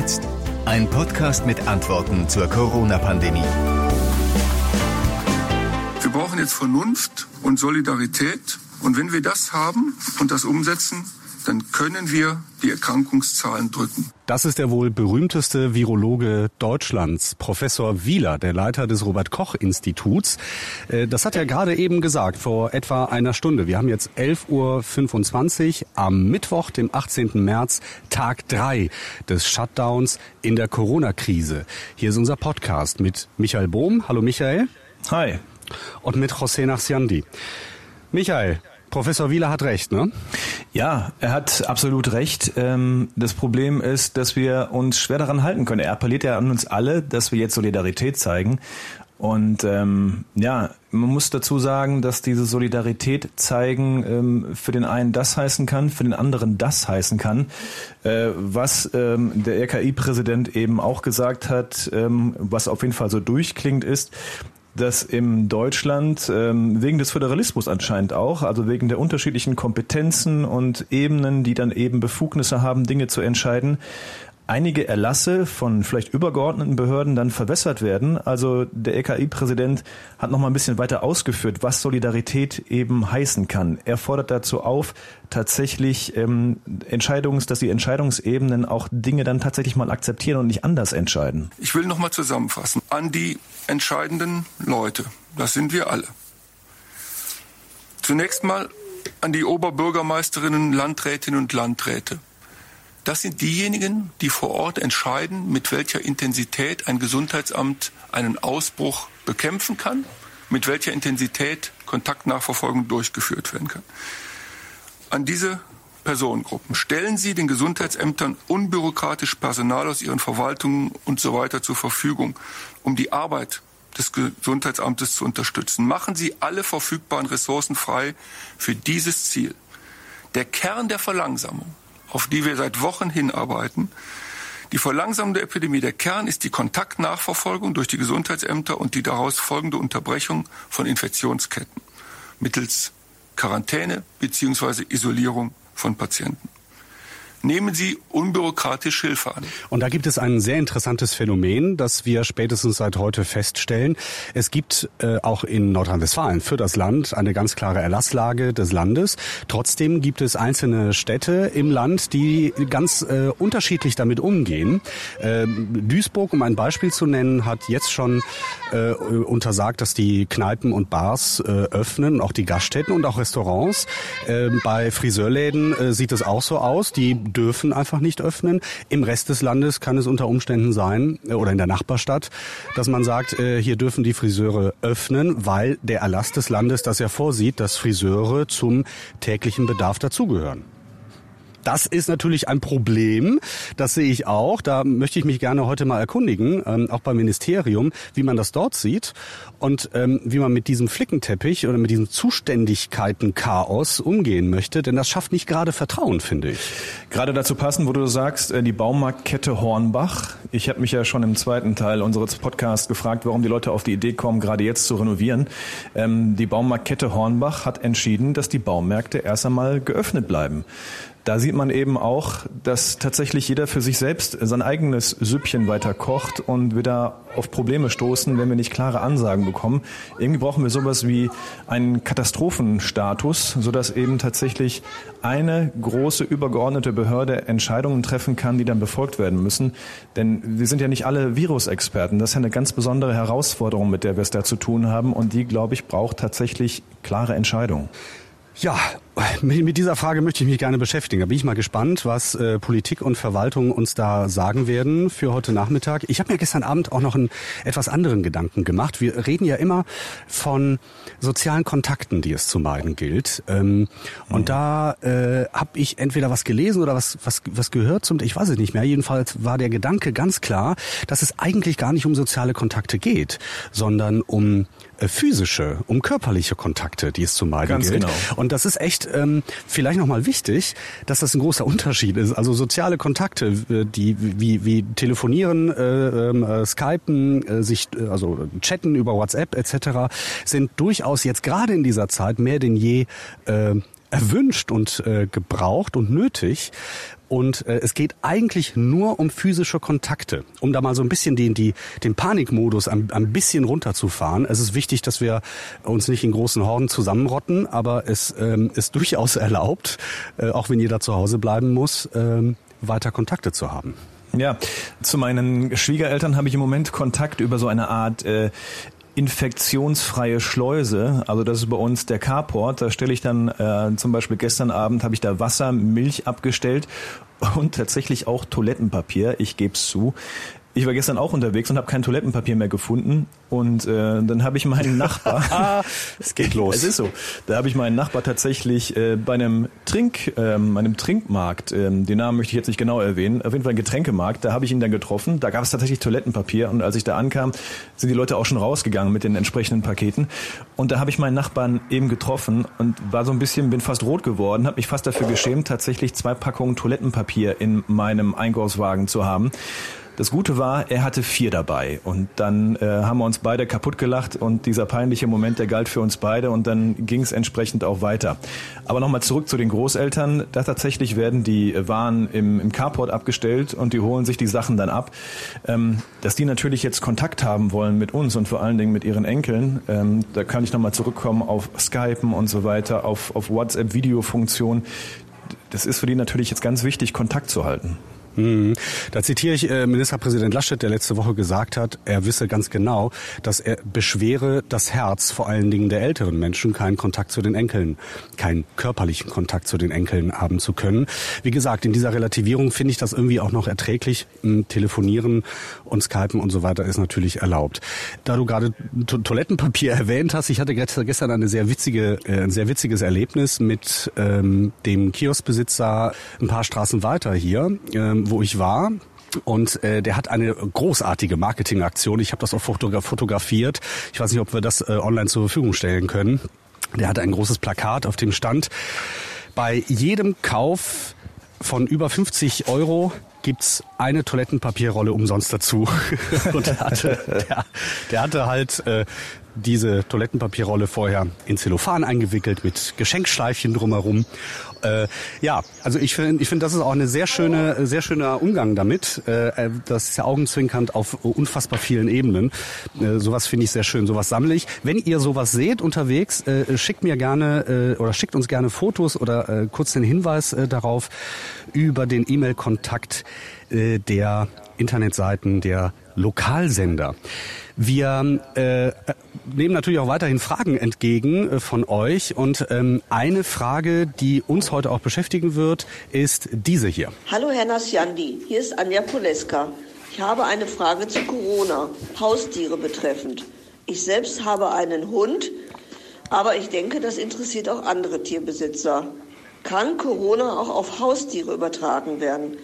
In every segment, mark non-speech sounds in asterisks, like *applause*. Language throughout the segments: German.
jetzt? Ein Podcast mit Antworten zur Corona-Pandemie. Wir brauchen jetzt Vernunft und Solidarität. Und wenn wir das haben und das umsetzen, dann können wir die Erkrankungszahlen drücken. Das ist der wohl berühmteste Virologe Deutschlands, Professor Wieler, der Leiter des Robert Koch Instituts. Äh, das hat er gerade eben gesagt, vor etwa einer Stunde. Wir haben jetzt 11.25 Uhr am Mittwoch, dem 18. März, Tag 3 des Shutdowns in der Corona-Krise. Hier ist unser Podcast mit Michael Bohm. Hallo Michael. Hi. Und mit José Nachsiandi. Michael, Professor Wieler hat recht, ne? Ja, er hat absolut recht. Ähm, das Problem ist, dass wir uns schwer daran halten können. Er appelliert ja an uns alle, dass wir jetzt Solidarität zeigen. Und ähm, ja, man muss dazu sagen, dass diese Solidarität zeigen ähm, für den einen das heißen kann, für den anderen das heißen kann. Äh, was ähm, der RKI-Präsident eben auch gesagt hat, ähm, was auf jeden Fall so durchklingt, ist, dass im Deutschland ähm, wegen des Föderalismus anscheinend auch, also wegen der unterschiedlichen Kompetenzen und Ebenen, die dann eben Befugnisse haben, Dinge zu entscheiden, einige Erlasse von vielleicht übergeordneten Behörden dann verwässert werden. Also der EKI-Präsident hat noch mal ein bisschen weiter ausgeführt, was Solidarität eben heißen kann. Er fordert dazu auf, tatsächlich ähm, Entscheidungs, dass die Entscheidungsebenen auch Dinge dann tatsächlich mal akzeptieren und nicht anders entscheiden. Ich will noch mal zusammenfassen. An die entscheidenden Leute, das sind wir alle. Zunächst mal an die Oberbürgermeisterinnen, Landrätinnen und Landräte. Das sind diejenigen, die vor Ort entscheiden, mit welcher Intensität ein Gesundheitsamt einen Ausbruch bekämpfen kann, mit welcher Intensität Kontaktnachverfolgung durchgeführt werden kann. An diese Personengruppen stellen Sie den Gesundheitsämtern unbürokratisch Personal aus ihren Verwaltungen und so weiter zur Verfügung, um die Arbeit des Gesundheitsamtes zu unterstützen. Machen Sie alle verfügbaren Ressourcen frei für dieses Ziel. Der Kern der Verlangsamung auf die wir seit Wochen hinarbeiten. Die Verlangsamung Epidemie, der Kern ist die Kontaktnachverfolgung durch die Gesundheitsämter und die daraus folgende Unterbrechung von Infektionsketten mittels Quarantäne bzw. Isolierung von Patienten nehmen Sie unbürokratisch Hilfe an. Und da gibt es ein sehr interessantes Phänomen, das wir spätestens seit heute feststellen. Es gibt äh, auch in Nordrhein-Westfalen für das Land eine ganz klare Erlasslage des Landes. Trotzdem gibt es einzelne Städte im Land, die ganz äh, unterschiedlich damit umgehen. Äh, Duisburg, um ein Beispiel zu nennen, hat jetzt schon äh, untersagt, dass die Kneipen und Bars äh, öffnen, auch die Gaststätten und auch Restaurants. Äh, bei Friseurläden äh, sieht es auch so aus. Die dürfen einfach nicht öffnen. Im Rest des Landes kann es unter Umständen sein, äh, oder in der Nachbarstadt, dass man sagt, äh, hier dürfen die Friseure öffnen, weil der Erlass des Landes das ja vorsieht, dass Friseure zum täglichen Bedarf dazugehören. Das ist natürlich ein Problem, das sehe ich auch. Da möchte ich mich gerne heute mal erkundigen, ähm, auch beim Ministerium, wie man das dort sieht und ähm, wie man mit diesem Flickenteppich oder mit diesem Zuständigkeiten-Chaos umgehen möchte. Denn das schafft nicht gerade Vertrauen, finde ich. Gerade dazu passen, wo du sagst, äh, die Baumarktkette Hornbach. Ich habe mich ja schon im zweiten Teil unseres Podcasts gefragt, warum die Leute auf die Idee kommen, gerade jetzt zu renovieren. Ähm, die Baumarktkette Hornbach hat entschieden, dass die Baumärkte erst einmal geöffnet bleiben. Da sieht man eben auch, dass tatsächlich jeder für sich selbst sein eigenes Süppchen weiter kocht und wir da auf Probleme stoßen, wenn wir nicht klare Ansagen bekommen. Irgendwie brauchen wir sowas wie einen Katastrophenstatus, sodass eben tatsächlich eine große übergeordnete Behörde Entscheidungen treffen kann, die dann befolgt werden müssen. Denn wir sind ja nicht alle Virusexperten. Das ist ja eine ganz besondere Herausforderung, mit der wir es da zu tun haben. Und die, glaube ich, braucht tatsächlich klare Entscheidungen. Ja, mit dieser Frage möchte ich mich gerne beschäftigen. Da bin ich mal gespannt, was äh, Politik und Verwaltung uns da sagen werden für heute Nachmittag. Ich habe mir gestern Abend auch noch einen etwas anderen Gedanken gemacht. Wir reden ja immer von sozialen Kontakten, die es zu meiden gilt. Ähm, mhm. Und da äh, habe ich entweder was gelesen oder was, was, was gehört zum, ich weiß es nicht mehr. Jedenfalls war der Gedanke ganz klar, dass es eigentlich gar nicht um soziale Kontakte geht, sondern um äh, physische, um körperliche Kontakte, die es zu meiden Ganz gilt. Genau. Und das ist echt ähm, vielleicht nochmal wichtig, dass das ein großer Unterschied ist. Also soziale Kontakte, äh, die wie, wie telefonieren, äh, äh, skypen, äh, sich äh, also chatten über WhatsApp etc. sind durchaus jetzt gerade in dieser Zeit mehr denn je äh, erwünscht und äh, gebraucht und nötig. Und äh, es geht eigentlich nur um physische Kontakte, um da mal so ein bisschen den, die, den Panikmodus ein, ein bisschen runterzufahren. Es ist wichtig, dass wir uns nicht in großen Horden zusammenrotten, aber es ähm, ist *laughs* durchaus erlaubt, äh, auch wenn jeder zu Hause bleiben muss, ähm, weiter Kontakte zu haben. Ja, zu meinen Schwiegereltern habe ich im Moment Kontakt über so eine Art äh, infektionsfreie Schleuse. Also das ist bei uns der Carport. Da stelle ich dann äh, zum Beispiel gestern Abend habe ich da Wasser, Milch abgestellt und tatsächlich auch Toilettenpapier. Ich gebe es zu. Ich war gestern auch unterwegs und habe kein Toilettenpapier mehr gefunden. Und äh, dann habe ich meinen Nachbar. *laughs* es geht los. Es ist so. Da habe ich meinen Nachbar tatsächlich äh, bei einem Trink, ähm, einem Trinkmarkt, ähm, den Namen möchte ich jetzt nicht genau erwähnen, auf jeden Fall ein Getränkemarkt, da habe ich ihn dann getroffen. Da gab es tatsächlich Toilettenpapier und als ich da ankam, sind die Leute auch schon rausgegangen mit den entsprechenden Paketen. Und da habe ich meinen Nachbarn eben getroffen und war so ein bisschen, bin fast rot geworden, habe mich fast dafür geschämt, tatsächlich zwei Packungen Toilettenpapier in meinem Einkaufswagen zu haben. Das Gute war, er hatte vier dabei und dann äh, haben wir uns beide kaputt gelacht und dieser peinliche Moment, der galt für uns beide und dann ging es entsprechend auch weiter. Aber nochmal zurück zu den Großeltern. Da tatsächlich werden die Waren im, im Carport abgestellt und die holen sich die Sachen dann ab. Ähm, dass die natürlich jetzt Kontakt haben wollen mit uns und vor allen Dingen mit ihren Enkeln, ähm, da kann ich nochmal zurückkommen auf Skypen und so weiter, auf, auf WhatsApp-Videofunktion. Das ist für die natürlich jetzt ganz wichtig, Kontakt zu halten. Mhm. Da zitiere ich äh, Ministerpräsident Laschet, der letzte Woche gesagt hat, er wisse ganz genau, dass er beschwere das Herz vor allen Dingen der älteren Menschen, keinen Kontakt zu den Enkeln, keinen körperlichen Kontakt zu den Enkeln haben zu können. Wie gesagt, in dieser Relativierung finde ich das irgendwie auch noch erträglich. Telefonieren und Skypen und so weiter ist natürlich erlaubt. Da du gerade to Toilettenpapier *laughs* erwähnt hast, ich hatte gestern eine sehr witzige, äh, ein sehr witziges Erlebnis mit ähm, dem Kioskbesitzer ein paar Straßen weiter hier. Ähm, wo ich war. Und äh, der hat eine großartige Marketingaktion. Ich habe das auch fotografiert. Ich weiß nicht, ob wir das äh, online zur Verfügung stellen können. Der hatte ein großes Plakat, auf dem stand, bei jedem Kauf von über 50 Euro gibt's eine Toilettenpapierrolle umsonst dazu. *laughs* Und der hatte, der, der hatte halt äh, diese Toilettenpapierrolle vorher in Zellophan eingewickelt mit Geschenkschleifchen drumherum. Äh, ja, also ich finde, ich finde, das ist auch eine sehr schöne, sehr schöner Umgang damit. Äh, das ist ja augenzwinkernd auf unfassbar vielen Ebenen. Äh, sowas finde ich sehr schön. Sowas sammle ich. Wenn ihr sowas seht unterwegs, äh, schickt mir gerne äh, oder schickt uns gerne Fotos oder äh, kurz den Hinweis äh, darauf über den E-Mail-Kontakt äh, der Internetseiten der Lokalsender. Wir äh, nehmen natürlich auch weiterhin Fragen entgegen äh, von euch und ähm, eine Frage, die uns heute auch beschäftigen wird, ist diese hier. Hallo Herr Nasjandi, hier ist Anja Poleska. Ich habe eine Frage zu Corona, Haustiere betreffend. Ich selbst habe einen Hund, aber ich denke, das interessiert auch andere Tierbesitzer. Kann Corona auch auf Haustiere übertragen werden?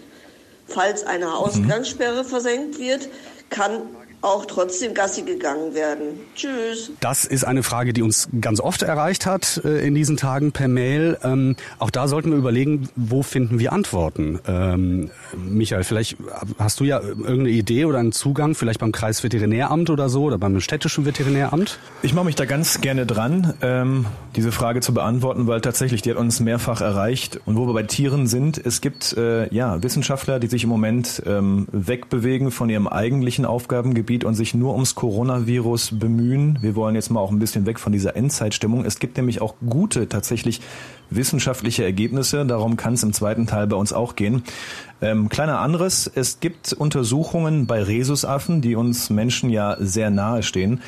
Falls eine Ausgangssperre versenkt wird, kann auch trotzdem Gassi gegangen werden. Tschüss. Das ist eine Frage, die uns ganz oft erreicht hat äh, in diesen Tagen per Mail. Ähm, auch da sollten wir überlegen, wo finden wir Antworten. Ähm, Michael, vielleicht hast du ja irgendeine Idee oder einen Zugang, vielleicht beim Kreisveterinäramt oder so oder beim städtischen Veterinäramt? Ich mache mich da ganz gerne dran, ähm, diese Frage zu beantworten, weil tatsächlich die hat uns mehrfach erreicht. Und wo wir bei Tieren sind, es gibt äh, ja Wissenschaftler, die sich im Moment ähm, wegbewegen von ihrem eigentlichen Aufgabengebiet Gebiet und sich nur ums Coronavirus bemühen. Wir wollen jetzt mal auch ein bisschen weg von dieser Endzeitstimmung. Es gibt nämlich auch gute, tatsächlich wissenschaftliche Ergebnisse. Darum kann es im zweiten Teil bei uns auch gehen. Ähm, kleiner anderes, es gibt Untersuchungen bei Rhesusaffen, die uns Menschen ja sehr nahe stehen.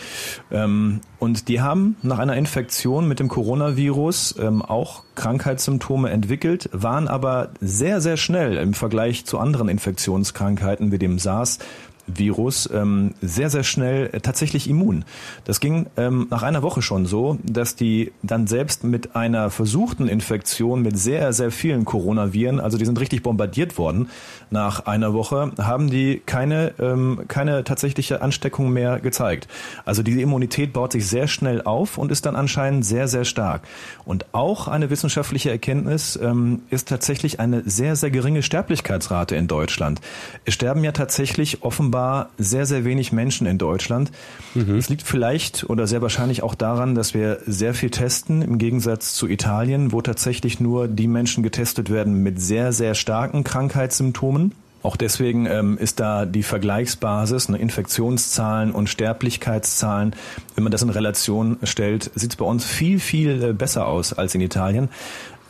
Ähm, und die haben nach einer Infektion mit dem Coronavirus ähm, auch Krankheitssymptome entwickelt, waren aber sehr, sehr schnell im Vergleich zu anderen Infektionskrankheiten wie dem SARS Virus ähm, sehr, sehr schnell äh, tatsächlich immun. Das ging ähm, nach einer Woche schon so, dass die dann selbst mit einer versuchten Infektion mit sehr, sehr vielen Coronaviren, also die sind richtig bombardiert worden, nach einer Woche haben die keine, ähm, keine tatsächliche Ansteckung mehr gezeigt. Also diese Immunität baut sich sehr schnell auf und ist dann anscheinend sehr, sehr stark. Und auch eine wissenschaftliche Erkenntnis ähm, ist tatsächlich eine sehr, sehr geringe Sterblichkeitsrate in Deutschland. Es sterben ja tatsächlich offenbar offenbar sehr, sehr wenig Menschen in Deutschland. Mhm. Es liegt vielleicht oder sehr wahrscheinlich auch daran, dass wir sehr viel testen, im Gegensatz zu Italien, wo tatsächlich nur die Menschen getestet werden mit sehr, sehr starken Krankheitssymptomen. Auch deswegen ähm, ist da die Vergleichsbasis, ne, Infektionszahlen und Sterblichkeitszahlen, wenn man das in Relation stellt, sieht es bei uns viel, viel äh, besser aus als in Italien.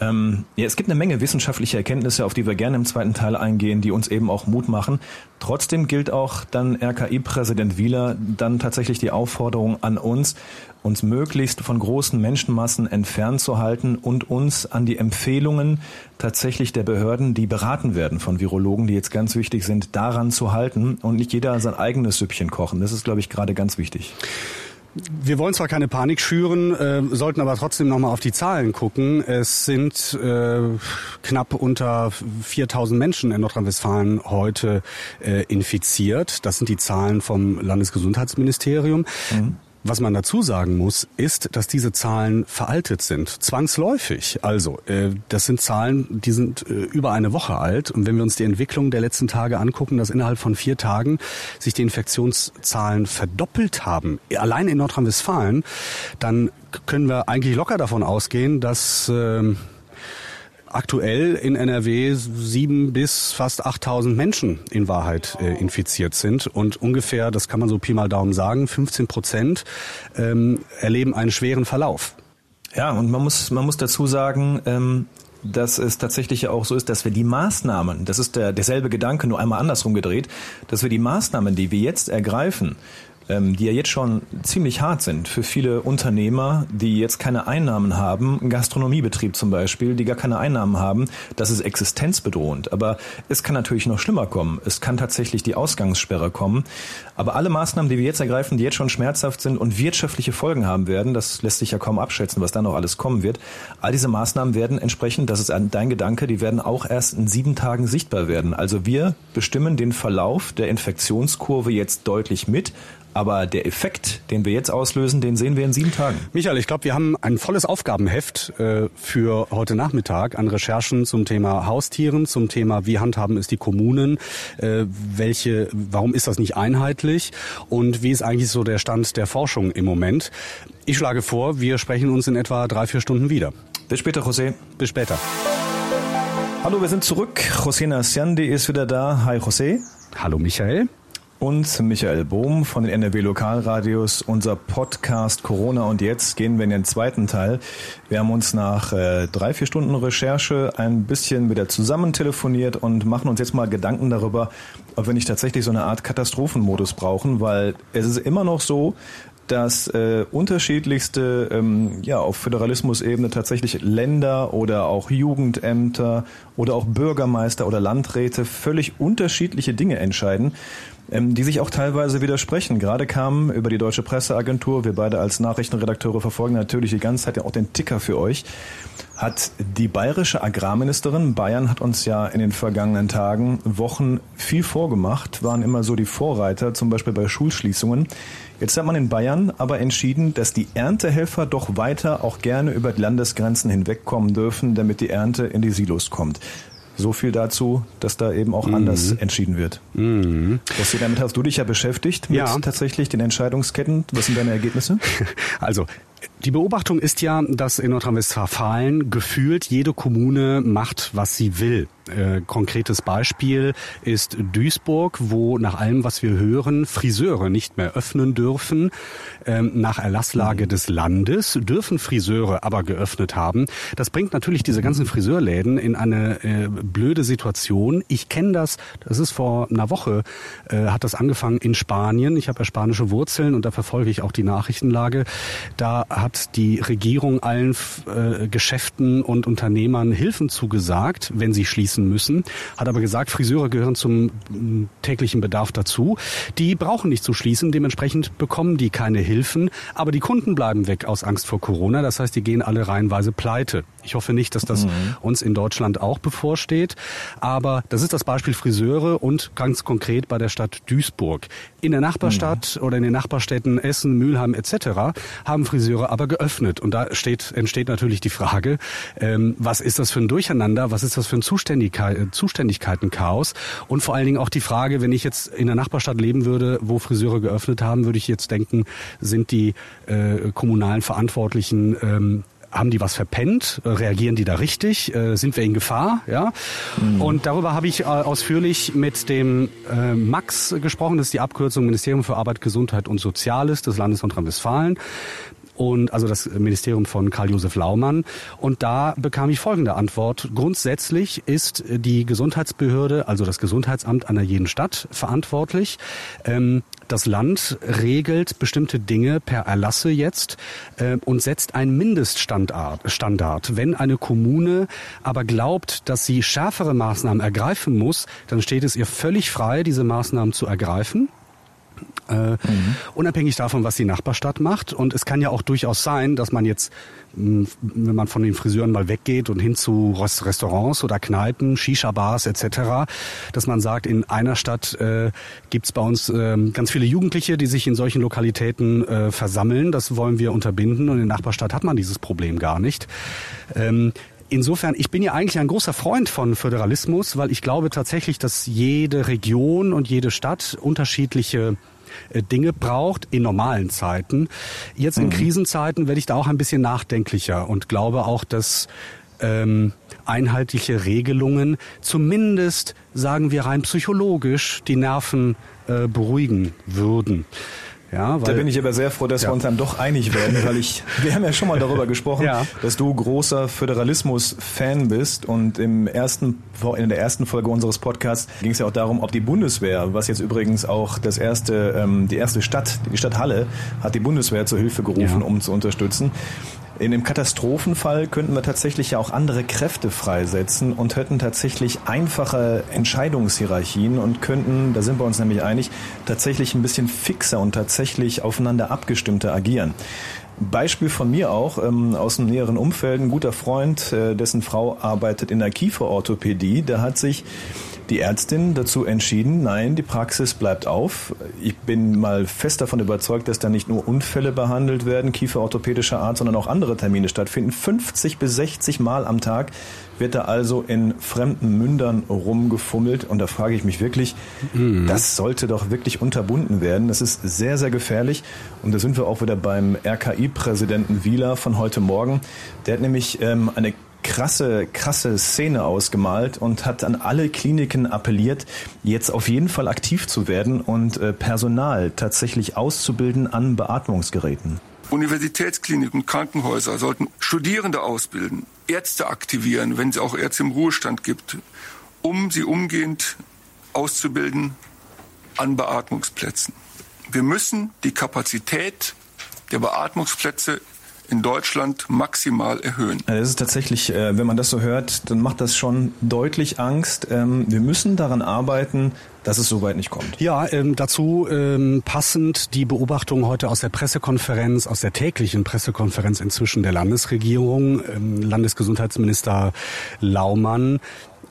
Ähm, ja, es gibt eine Menge wissenschaftlicher Erkenntnisse, auf die wir gerne im zweiten Teil eingehen, die uns eben auch Mut machen. Trotzdem gilt auch dann RKI-Präsident Wieler dann tatsächlich die Aufforderung an uns, uns möglichst von großen Menschenmassen entfernt zu halten und uns an die Empfehlungen tatsächlich der Behörden, die beraten werden von Virologen, die jetzt ganz wichtig sind, daran zu halten und nicht jeder sein eigenes Süppchen kochen. Das ist, glaube ich, gerade ganz wichtig. Wir wollen zwar keine Panik schüren, äh, sollten aber trotzdem nochmal auf die Zahlen gucken. Es sind äh, knapp unter 4000 Menschen in Nordrhein-Westfalen heute äh, infiziert. Das sind die Zahlen vom Landesgesundheitsministerium. Mhm. Was man dazu sagen muss, ist, dass diese Zahlen veraltet sind, zwangsläufig. Also, äh, das sind Zahlen, die sind äh, über eine Woche alt. Und wenn wir uns die Entwicklung der letzten Tage angucken, dass innerhalb von vier Tagen sich die Infektionszahlen verdoppelt haben, allein in Nordrhein-Westfalen, dann können wir eigentlich locker davon ausgehen, dass äh, aktuell in NRW sieben bis fast 8000 Menschen in Wahrheit äh, infiziert sind und ungefähr, das kann man so Pi mal Daumen sagen, 15 Prozent ähm, erleben einen schweren Verlauf. Ja, und man muss, man muss dazu sagen, ähm, dass es tatsächlich auch so ist, dass wir die Maßnahmen, das ist der, derselbe Gedanke, nur einmal andersrum gedreht, dass wir die Maßnahmen, die wir jetzt ergreifen, ähm, die ja jetzt schon ziemlich hart sind für viele Unternehmer, die jetzt keine Einnahmen haben, ein Gastronomiebetrieb zum Beispiel, die gar keine Einnahmen haben, das ist existenzbedrohend. Aber es kann natürlich noch schlimmer kommen. Es kann tatsächlich die Ausgangssperre kommen. Aber alle Maßnahmen, die wir jetzt ergreifen, die jetzt schon schmerzhaft sind und wirtschaftliche Folgen haben werden, das lässt sich ja kaum abschätzen, was da noch alles kommen wird. All diese Maßnahmen werden entsprechend, das ist dein Gedanke, die werden auch erst in sieben Tagen sichtbar werden. Also wir bestimmen den Verlauf der Infektionskurve jetzt deutlich mit. Aber der Effekt, den wir jetzt auslösen, den sehen wir in sieben Tagen. Michael, ich glaube, wir haben ein volles Aufgabenheft äh, für heute Nachmittag an Recherchen zum Thema Haustieren, zum Thema, wie handhaben es die Kommunen, äh, welche, warum ist das nicht einheitlich und wie ist eigentlich so der Stand der Forschung im Moment. Ich schlage vor, wir sprechen uns in etwa drei, vier Stunden wieder. Bis später, José. Bis später. Hallo, wir sind zurück. José Naciandi ist wieder da. Hi, José. Hallo, Michael und Michael Bohm von den NRW Lokalradios. Unser Podcast Corona und jetzt gehen wir in den zweiten Teil. Wir haben uns nach äh, drei, vier Stunden Recherche ein bisschen wieder zusammen telefoniert und machen uns jetzt mal Gedanken darüber, ob wir nicht tatsächlich so eine Art Katastrophenmodus brauchen, weil es ist immer noch so, dass äh, unterschiedlichste, ähm, ja, auf Föderalismusebene tatsächlich Länder oder auch Jugendämter oder auch Bürgermeister oder Landräte völlig unterschiedliche Dinge entscheiden die sich auch teilweise widersprechen. Gerade kam über die Deutsche Presseagentur, wir beide als Nachrichtenredakteure verfolgen natürlich die ganze Zeit ja auch den Ticker für euch, hat die bayerische Agrarministerin, Bayern hat uns ja in den vergangenen Tagen, Wochen viel vorgemacht, waren immer so die Vorreiter, zum Beispiel bei Schulschließungen. Jetzt hat man in Bayern aber entschieden, dass die Erntehelfer doch weiter auch gerne über die Landesgrenzen hinwegkommen dürfen, damit die Ernte in die Silos kommt. So viel dazu, dass da eben auch mhm. anders entschieden wird. Mhm. Das, damit hast du dich ja beschäftigt mit ja. tatsächlich den Entscheidungsketten. Was sind deine Ergebnisse? *laughs* Also die Beobachtung ist ja, dass in Nordrhein-Westfalen gefühlt jede Kommune macht, was sie will. Äh, konkretes Beispiel ist Duisburg, wo nach allem, was wir hören, Friseure nicht mehr öffnen dürfen. Ähm, nach Erlasslage mhm. des Landes dürfen Friseure aber geöffnet haben. Das bringt natürlich diese ganzen Friseurläden in eine äh, blöde Situation. Ich kenne das, das ist vor einer Woche, äh, hat das angefangen in Spanien. Ich habe ja spanische Wurzeln und da verfolge ich auch die Nachrichtenlage. Da hat die Regierung allen äh, Geschäften und Unternehmern Hilfen zugesagt, wenn sie schließen müssen, hat aber gesagt, Friseure gehören zum täglichen Bedarf dazu. Die brauchen nicht zu schließen, dementsprechend bekommen die keine Hilfen, aber die Kunden bleiben weg aus Angst vor Corona. Das heißt, die gehen alle reihenweise pleite. Ich hoffe nicht, dass das mhm. uns in Deutschland auch bevorsteht. Aber das ist das Beispiel Friseure und ganz konkret bei der Stadt Duisburg. In der Nachbarstadt mhm. oder in den Nachbarstädten Essen, Mülheim etc. haben Friseure aber geöffnet. Und da steht, entsteht natürlich die Frage, ähm, was ist das für ein Durcheinander? Was ist das für ein Zuständigkeit, Zuständigkeitenchaos? Und vor allen Dingen auch die Frage, wenn ich jetzt in der Nachbarstadt leben würde, wo Friseure geöffnet haben, würde ich jetzt denken, sind die äh, kommunalen Verantwortlichen ähm, haben die was verpennt? Reagieren die da richtig? Äh, sind wir in Gefahr? Ja. Mhm. Und darüber habe ich äh, ausführlich mit dem äh, Max gesprochen. Das ist die Abkürzung Ministerium für Arbeit, Gesundheit und Soziales des Landes Nordrhein-Westfalen und also das Ministerium von Karl-Josef Laumann. Und da bekam ich folgende Antwort. Grundsätzlich ist die Gesundheitsbehörde, also das Gesundheitsamt einer jeden Stadt verantwortlich. Ähm, das Land regelt bestimmte Dinge per Erlasse jetzt äh, und setzt einen Mindeststandard. Standard. Wenn eine Kommune aber glaubt, dass sie schärfere Maßnahmen ergreifen muss, dann steht es ihr völlig frei, diese Maßnahmen zu ergreifen. Äh, mhm. Unabhängig davon, was die Nachbarstadt macht. Und es kann ja auch durchaus sein, dass man jetzt, wenn man von den Friseuren mal weggeht und hin zu Restaurants oder Kneipen, Shisha-Bars etc., dass man sagt, in einer Stadt äh, gibt bei uns äh, ganz viele Jugendliche, die sich in solchen Lokalitäten äh, versammeln. Das wollen wir unterbinden. Und in der Nachbarstadt hat man dieses Problem gar nicht. Ähm, Insofern, ich bin ja eigentlich ein großer Freund von Föderalismus, weil ich glaube tatsächlich, dass jede Region und jede Stadt unterschiedliche Dinge braucht in normalen Zeiten. Jetzt in mhm. Krisenzeiten werde ich da auch ein bisschen nachdenklicher und glaube auch, dass ähm, einheitliche Regelungen zumindest, sagen wir rein psychologisch, die Nerven äh, beruhigen würden. Ja, weil, da bin ich aber sehr froh, dass ja. wir uns dann doch einig werden, weil ich, wir haben ja schon mal darüber gesprochen, ja. dass du großer Föderalismus-Fan bist und im ersten, in der ersten Folge unseres Podcasts ging es ja auch darum, ob die Bundeswehr, was jetzt übrigens auch das erste, ähm, die erste Stadt, die Stadt Halle, hat die Bundeswehr zur Hilfe gerufen, ja. um zu unterstützen. In dem Katastrophenfall könnten wir tatsächlich ja auch andere Kräfte freisetzen und hätten tatsächlich einfache Entscheidungshierarchien und könnten, da sind wir uns nämlich einig, tatsächlich ein bisschen fixer und tatsächlich aufeinander abgestimmter agieren. Beispiel von mir auch ähm, aus dem näheren Umfeld, ein guter Freund, äh, dessen Frau arbeitet in der Kieferorthopädie, der hat sich die Ärztin dazu entschieden, nein, die Praxis bleibt auf. Ich bin mal fest davon überzeugt, dass da nicht nur Unfälle behandelt werden, kieferorthopädischer Art, sondern auch andere Termine stattfinden. 50 bis 60 Mal am Tag wird da also in fremden Mündern rumgefummelt. Und da frage ich mich wirklich, mhm. das sollte doch wirklich unterbunden werden. Das ist sehr, sehr gefährlich. Und da sind wir auch wieder beim RKI-Präsidenten Wieler von heute Morgen. Der hat nämlich ähm, eine krasse, krasse Szene ausgemalt und hat an alle Kliniken appelliert, jetzt auf jeden Fall aktiv zu werden und äh, Personal tatsächlich auszubilden an Beatmungsgeräten. Universitätskliniken, Krankenhäuser sollten Studierende ausbilden, Ärzte aktivieren, wenn es auch Ärzte im Ruhestand gibt, um sie umgehend auszubilden an Beatmungsplätzen. Wir müssen die Kapazität der Beatmungsplätze in Deutschland maximal erhöhen. Das ist tatsächlich, äh, wenn man das so hört, dann macht das schon deutlich Angst. Ähm, wir müssen daran arbeiten, dass es so weit nicht kommt. Ja, ähm, dazu ähm, passend die Beobachtung heute aus der Pressekonferenz, aus der täglichen Pressekonferenz inzwischen der Landesregierung. Ähm, Landesgesundheitsminister Laumann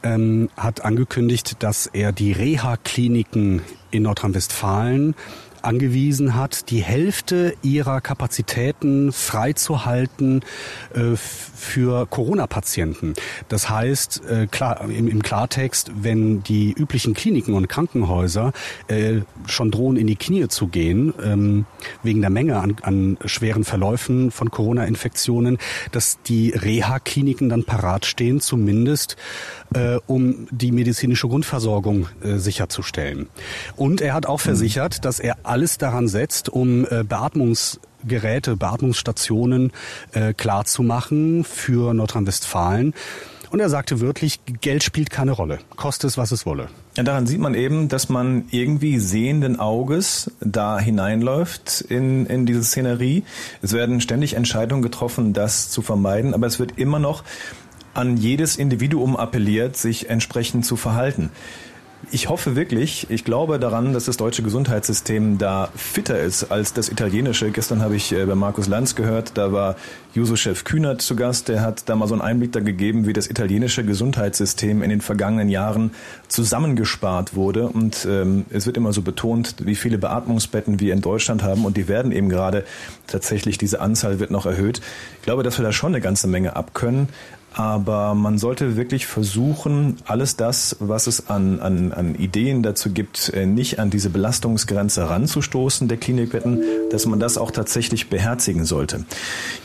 ähm, hat angekündigt, dass er die Reha-Kliniken in Nordrhein-Westfalen angewiesen hat, die Hälfte ihrer Kapazitäten freizuhalten äh, für Corona-Patienten. Das heißt, äh, klar, im, im, Klartext, wenn die üblichen Kliniken und Krankenhäuser äh, schon drohen, in die Knie zu gehen, ähm, wegen der Menge an, an schweren Verläufen von Corona-Infektionen, dass die Reha-Kliniken dann parat stehen, zumindest äh, um die medizinische Grundversorgung äh, sicherzustellen. Und er hat auch versichert, dass er alles daran setzt, um äh, Beatmungsgeräte, Beatmungsstationen äh, klar für Nordrhein-Westfalen. Und er sagte wirklich, Geld spielt keine Rolle, koste es, was es wolle. Ja, daran sieht man eben, dass man irgendwie sehenden Auges da hineinläuft in, in diese Szenerie. Es werden ständig Entscheidungen getroffen, das zu vermeiden, aber es wird immer noch an jedes Individuum appelliert, sich entsprechend zu verhalten. Ich hoffe wirklich, ich glaube daran, dass das deutsche Gesundheitssystem da fitter ist als das italienische. Gestern habe ich äh, bei Markus Lanz gehört, da war Juso-Chef Kühnert zu Gast, der hat da mal so einen Einblick da gegeben, wie das italienische Gesundheitssystem in den vergangenen Jahren zusammengespart wurde. Und ähm, es wird immer so betont, wie viele Beatmungsbetten wir in Deutschland haben und die werden eben gerade tatsächlich, diese Anzahl wird noch erhöht. Ich glaube, dass wir da schon eine ganze Menge abkönnen. Aber man sollte wirklich versuchen, alles das, was es an, an, an Ideen dazu gibt, äh, nicht an diese Belastungsgrenze ranzustoßen der Klinikbetten, dass man das auch tatsächlich beherzigen sollte.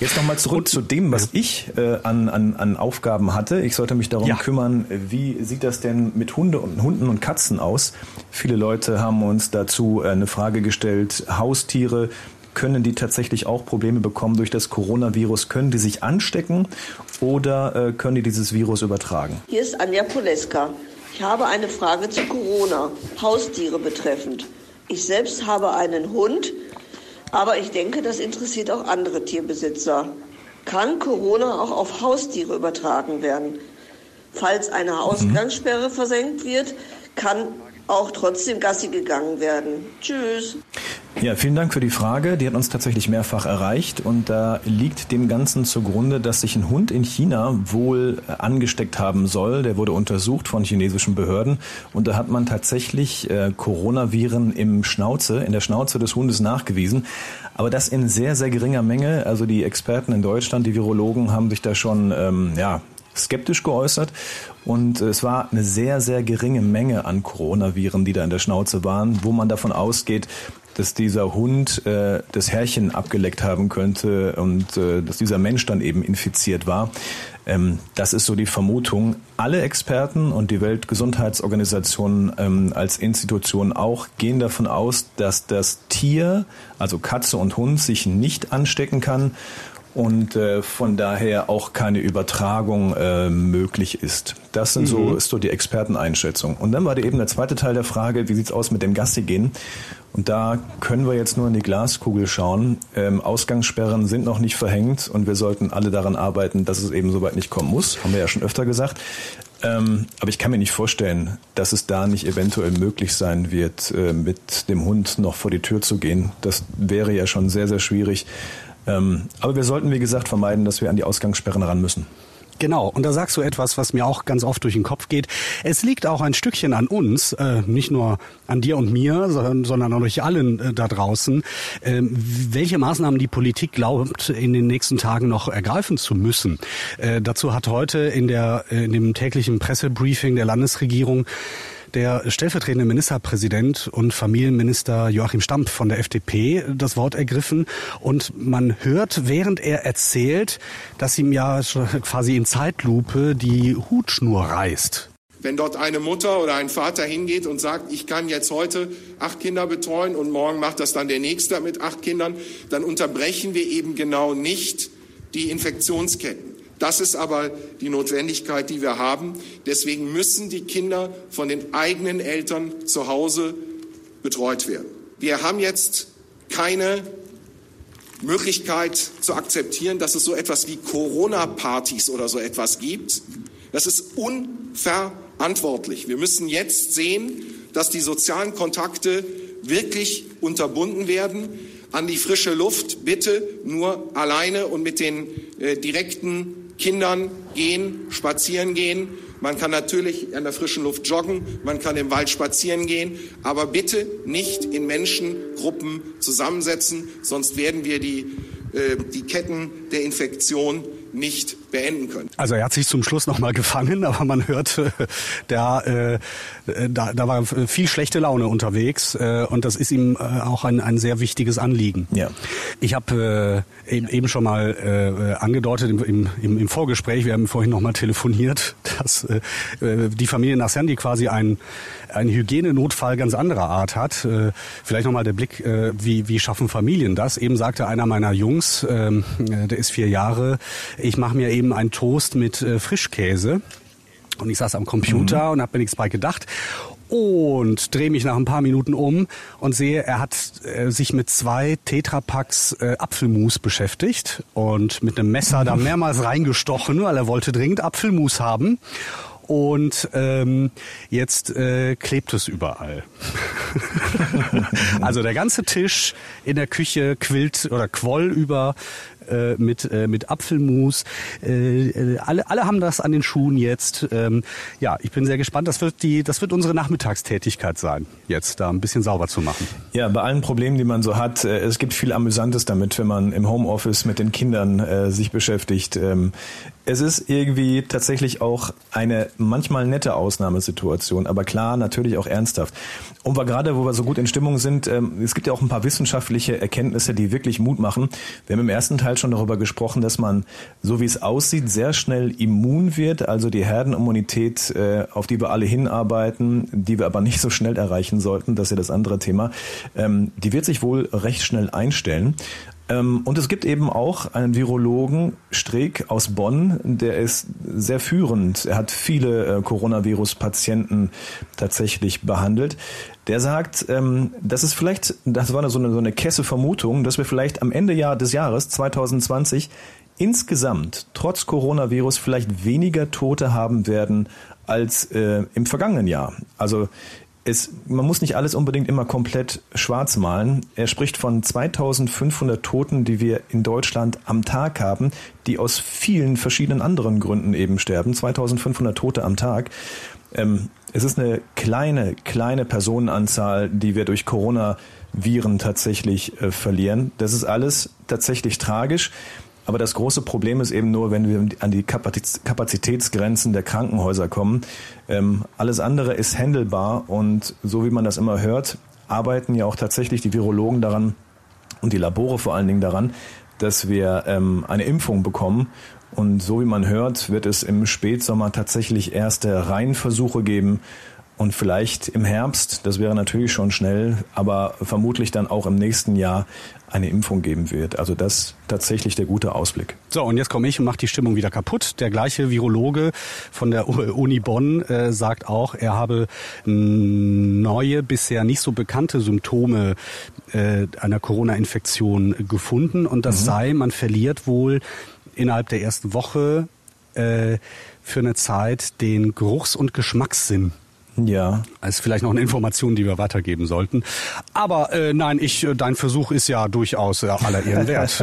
Jetzt nochmal zurück Und, zu dem, was ich äh, an, an, an Aufgaben hatte. Ich sollte mich darum ja. kümmern, wie sieht das denn mit Hunde und Hunden und Katzen aus? Viele Leute haben uns dazu äh, eine Frage gestellt, Haustiere, können die tatsächlich auch Probleme bekommen durch das Coronavirus? Können die sich anstecken oder äh, können die dieses Virus übertragen? Hier ist Anja Poleska. Ich habe eine Frage zu Corona, Haustiere betreffend. Ich selbst habe einen Hund, aber ich denke, das interessiert auch andere Tierbesitzer. Kann Corona auch auf Haustiere übertragen werden? Falls eine Ausgangssperre versenkt wird, kann auch trotzdem Gassi gegangen werden. Tschüss. Ja, vielen Dank für die Frage. Die hat uns tatsächlich mehrfach erreicht und da liegt dem Ganzen zugrunde, dass sich ein Hund in China wohl angesteckt haben soll. Der wurde untersucht von chinesischen Behörden und da hat man tatsächlich äh, Coronaviren im Schnauze, in der Schnauze des Hundes nachgewiesen. Aber das in sehr, sehr geringer Menge. Also die Experten in Deutschland, die Virologen haben sich da schon ähm, ja, skeptisch geäußert und es war eine sehr, sehr geringe Menge an Coronaviren, die da in der Schnauze waren, wo man davon ausgeht, dass dieser Hund äh, das Härchen abgeleckt haben könnte und äh, dass dieser Mensch dann eben infiziert war. Ähm, das ist so die Vermutung. Alle Experten und die Weltgesundheitsorganisation ähm, als Institution auch gehen davon aus, dass das Tier, also Katze und Hund, sich nicht anstecken kann und äh, von daher auch keine Übertragung äh, möglich ist. Das sind mhm. so, ist so die Experteneinschätzung. Und dann war eben der zweite Teil der Frage, wie sieht's aus mit dem Gassi gehen? Und da können wir jetzt nur in die Glaskugel schauen. Ähm, Ausgangssperren sind noch nicht verhängt und wir sollten alle daran arbeiten, dass es eben soweit nicht kommen muss. Haben wir ja schon öfter gesagt. Ähm, aber ich kann mir nicht vorstellen, dass es da nicht eventuell möglich sein wird, äh, mit dem Hund noch vor die Tür zu gehen. Das wäre ja schon sehr, sehr schwierig. Ähm, aber wir sollten, wie gesagt, vermeiden, dass wir an die Ausgangssperren ran müssen. Genau, und da sagst du etwas, was mir auch ganz oft durch den Kopf geht. Es liegt auch ein Stückchen an uns, äh, nicht nur an dir und mir, sondern, sondern an euch allen äh, da draußen, äh, welche Maßnahmen die Politik glaubt, in den nächsten Tagen noch ergreifen zu müssen. Äh, dazu hat heute in, der, äh, in dem täglichen Pressebriefing der Landesregierung der stellvertretende Ministerpräsident und Familienminister Joachim Stamp von der FDP das Wort ergriffen und man hört, während er erzählt, dass ihm ja quasi in Zeitlupe die Hutschnur reißt. Wenn dort eine Mutter oder ein Vater hingeht und sagt, ich kann jetzt heute acht Kinder betreuen und morgen macht das dann der Nächste mit acht Kindern, dann unterbrechen wir eben genau nicht die Infektionsketten. Das ist aber die Notwendigkeit, die wir haben. Deswegen müssen die Kinder von den eigenen Eltern zu Hause betreut werden. Wir haben jetzt keine Möglichkeit zu akzeptieren, dass es so etwas wie Corona-Partys oder so etwas gibt. Das ist unverantwortlich. Wir müssen jetzt sehen, dass die sozialen Kontakte wirklich unterbunden werden. An die frische Luft bitte nur alleine und mit den äh, direkten Kindern gehen, spazieren gehen. Man kann natürlich an der frischen Luft joggen, man kann im Wald spazieren gehen, aber bitte nicht in Menschengruppen zusammensetzen, sonst werden wir die, äh, die Ketten der Infektion nicht beenden können. Also er hat sich zum Schluss nochmal gefangen, *laughs* aber man hört, äh, da, äh, da, da war viel schlechte Laune unterwegs äh, und das ist ihm äh, auch ein, ein sehr wichtiges Anliegen. Ja. Ich habe äh, eben schon mal äh, angedeutet im, im, im Vorgespräch, wir haben vorhin nochmal telefoniert, *laughs* dass äh, die Familie Nassan, die quasi ein, ein Hygienenotfall ganz anderer Art hat. Äh, vielleicht nochmal der Blick, äh, wie, wie schaffen Familien das? Eben sagte einer meiner Jungs, äh, der ist vier Jahre, ich mache mir eben einen Toast mit äh, Frischkäse. Und ich saß am Computer mhm. und habe mir nichts bei gedacht und drehe mich nach ein paar Minuten um und sehe, er hat äh, sich mit zwei Tetrapacks äh, Apfelmus beschäftigt und mit einem Messer da *laughs* mehrmals reingestochen, weil er wollte dringend Apfelmus haben. und ähm, jetzt äh, klebt es überall. *laughs* also der ganze Tisch in der Küche quillt oder quoll über äh, mit, äh, mit Apfelmus. Äh, äh, alle, alle haben das an den Schuhen jetzt. Ähm, ja, ich bin sehr gespannt. Das wird, die, das wird unsere Nachmittagstätigkeit sein, jetzt da ein bisschen sauber zu machen. Ja, bei allen Problemen, die man so hat, äh, es gibt viel Amüsantes damit, wenn man im Homeoffice mit den Kindern äh, sich beschäftigt. Ähm, es ist irgendwie tatsächlich auch eine manchmal nette Ausnahmesituation, aber klar, natürlich auch ernsthaft. Und wir gerade, wo wir so gut in Stimmung sind, ähm, es gibt ja auch ein paar wissenschaftliche Erkenntnisse, die wirklich Mut machen. Wir haben im ersten Teil schon darüber gesprochen, dass man, so wie es aussieht, sehr schnell immun wird, also die Herdenimmunität, äh, auf die wir alle hinarbeiten, die wir aber nicht so schnell erreichen sollten, das ist ja das andere Thema, ähm, die wird sich wohl recht schnell einstellen. Ähm, und es gibt eben auch einen Virologen, Streeck aus Bonn, der ist sehr führend. Er hat viele äh, Coronavirus-Patienten tatsächlich behandelt. Der sagt, ähm, das ist vielleicht, das war so eine, so eine Kesse Vermutung, dass wir vielleicht am Ende des Jahres 2020 insgesamt trotz Coronavirus vielleicht weniger Tote haben werden als äh, im vergangenen Jahr. Also es, man muss nicht alles unbedingt immer komplett schwarz malen. Er spricht von 2500 Toten, die wir in Deutschland am Tag haben, die aus vielen verschiedenen anderen Gründen eben sterben. 2500 Tote am Tag. Ähm, es ist eine kleine, kleine Personenanzahl, die wir durch Corona-Viren tatsächlich äh, verlieren. Das ist alles tatsächlich tragisch. Aber das große Problem ist eben nur, wenn wir an die Kapazitätsgrenzen der Krankenhäuser kommen. Ähm, alles andere ist händelbar und so wie man das immer hört, arbeiten ja auch tatsächlich die Virologen daran und die Labore vor allen Dingen daran, dass wir ähm, eine Impfung bekommen. Und so wie man hört, wird es im Spätsommer tatsächlich erste Reihenversuche geben und vielleicht im Herbst, das wäre natürlich schon schnell, aber vermutlich dann auch im nächsten Jahr eine Impfung geben wird. Also das tatsächlich der gute Ausblick. So, und jetzt komme ich und mache die Stimmung wieder kaputt. Der gleiche Virologe von der Uni Bonn äh, sagt auch, er habe neue, bisher nicht so bekannte Symptome äh, einer Corona-Infektion gefunden. Und das mhm. sei, man verliert wohl innerhalb der ersten Woche äh, für eine Zeit den Geruchs- und Geschmackssinn. Ja. Ist vielleicht noch eine Information, die wir weitergeben sollten. Aber äh, nein, ich, äh, dein Versuch ist ja durchaus äh, aller Ehren wert. *laughs*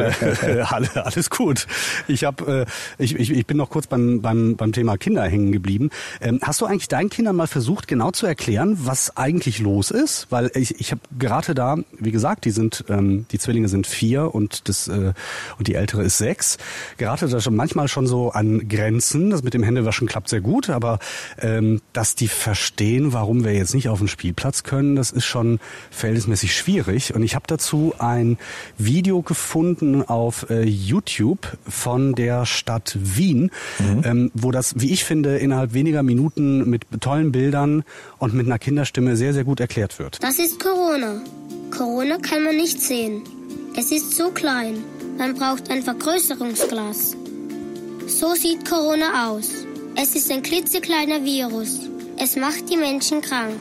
*laughs* Alles gut. Ich hab, äh, ich, ich, ich bin noch kurz beim, beim, beim Thema Kinder hängen geblieben. Ähm, hast du eigentlich deinen Kindern mal versucht, genau zu erklären, was eigentlich los ist? Weil ich, ich habe gerade da, wie gesagt, die sind, ähm, die Zwillinge sind vier und das äh, und die ältere ist sechs. Gerade da schon manchmal schon so an Grenzen. Das mit dem Händewaschen klappt sehr gut, aber ähm, dass die verstehen verstehen, warum wir jetzt nicht auf den Spielplatz können, das ist schon verhältnismäßig schwierig. Und ich habe dazu ein Video gefunden auf äh, YouTube von der Stadt Wien, mhm. ähm, wo das, wie ich finde, innerhalb weniger Minuten mit tollen Bildern und mit einer Kinderstimme sehr, sehr gut erklärt wird. Das ist Corona. Corona kann man nicht sehen. Es ist so klein. Man braucht ein Vergrößerungsglas. So sieht Corona aus. Es ist ein klitzekleiner Virus. Es macht die Menschen krank.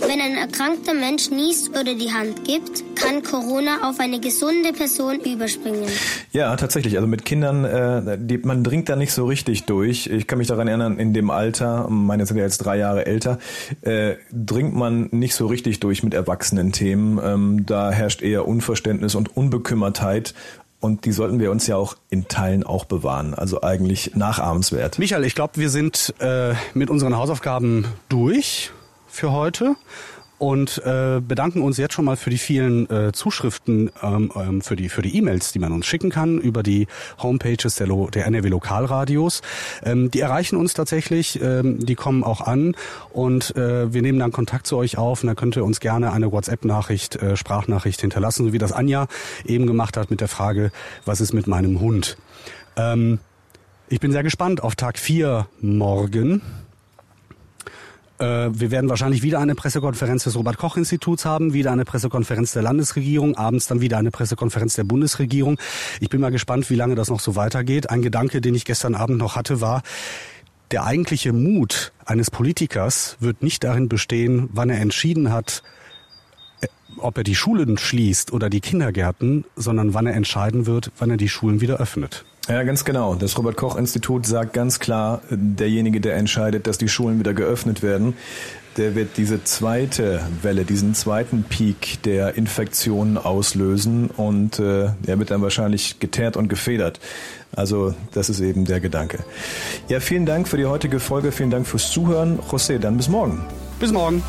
Wenn ein erkrankter Mensch niest oder die Hand gibt, kann Corona auf eine gesunde Person überspringen. Ja, tatsächlich. Also mit Kindern, äh, die, man dringt da nicht so richtig durch. Ich kann mich daran erinnern, in dem Alter, meine sind ja jetzt drei Jahre älter, äh, dringt man nicht so richtig durch mit erwachsenen Themen. Ähm, da herrscht eher Unverständnis und Unbekümmertheit und die sollten wir uns ja auch in Teilen auch bewahren. Also eigentlich nachahmenswert. Michael, ich glaube, wir sind äh, mit unseren Hausaufgaben durch für heute und äh, bedanken uns jetzt schon mal für die vielen äh, Zuschriften, ähm, ähm, für die für die E-Mails, die man uns schicken kann über die Homepages der, Lo der NRW Lokalradios. Ähm, die erreichen uns tatsächlich, ähm, die kommen auch an und äh, wir nehmen dann Kontakt zu euch auf und da könnt ihr uns gerne eine WhatsApp-Nachricht, äh, Sprachnachricht hinterlassen, so wie das Anja eben gemacht hat mit der Frage, was ist mit meinem Hund? Ähm, ich bin sehr gespannt auf Tag 4 morgen. Äh, wir werden wahrscheinlich wieder eine Pressekonferenz des Robert Koch Instituts haben, wieder eine Pressekonferenz der Landesregierung, abends dann wieder eine Pressekonferenz der Bundesregierung. Ich bin mal gespannt, wie lange das noch so weitergeht. Ein Gedanke, den ich gestern Abend noch hatte, war, der eigentliche Mut eines Politikers wird nicht darin bestehen, wann er entschieden hat, äh, ob er die Schulen schließt oder die Kindergärten, sondern wann er entscheiden wird, wann er die Schulen wieder öffnet. Ja, ganz genau. Das Robert Koch Institut sagt ganz klar, derjenige, der entscheidet, dass die Schulen wieder geöffnet werden, der wird diese zweite Welle, diesen zweiten Peak der Infektionen auslösen und äh, der wird dann wahrscheinlich geteert und gefedert. Also das ist eben der Gedanke. Ja, vielen Dank für die heutige Folge, vielen Dank fürs Zuhören. José, dann bis morgen. Bis morgen.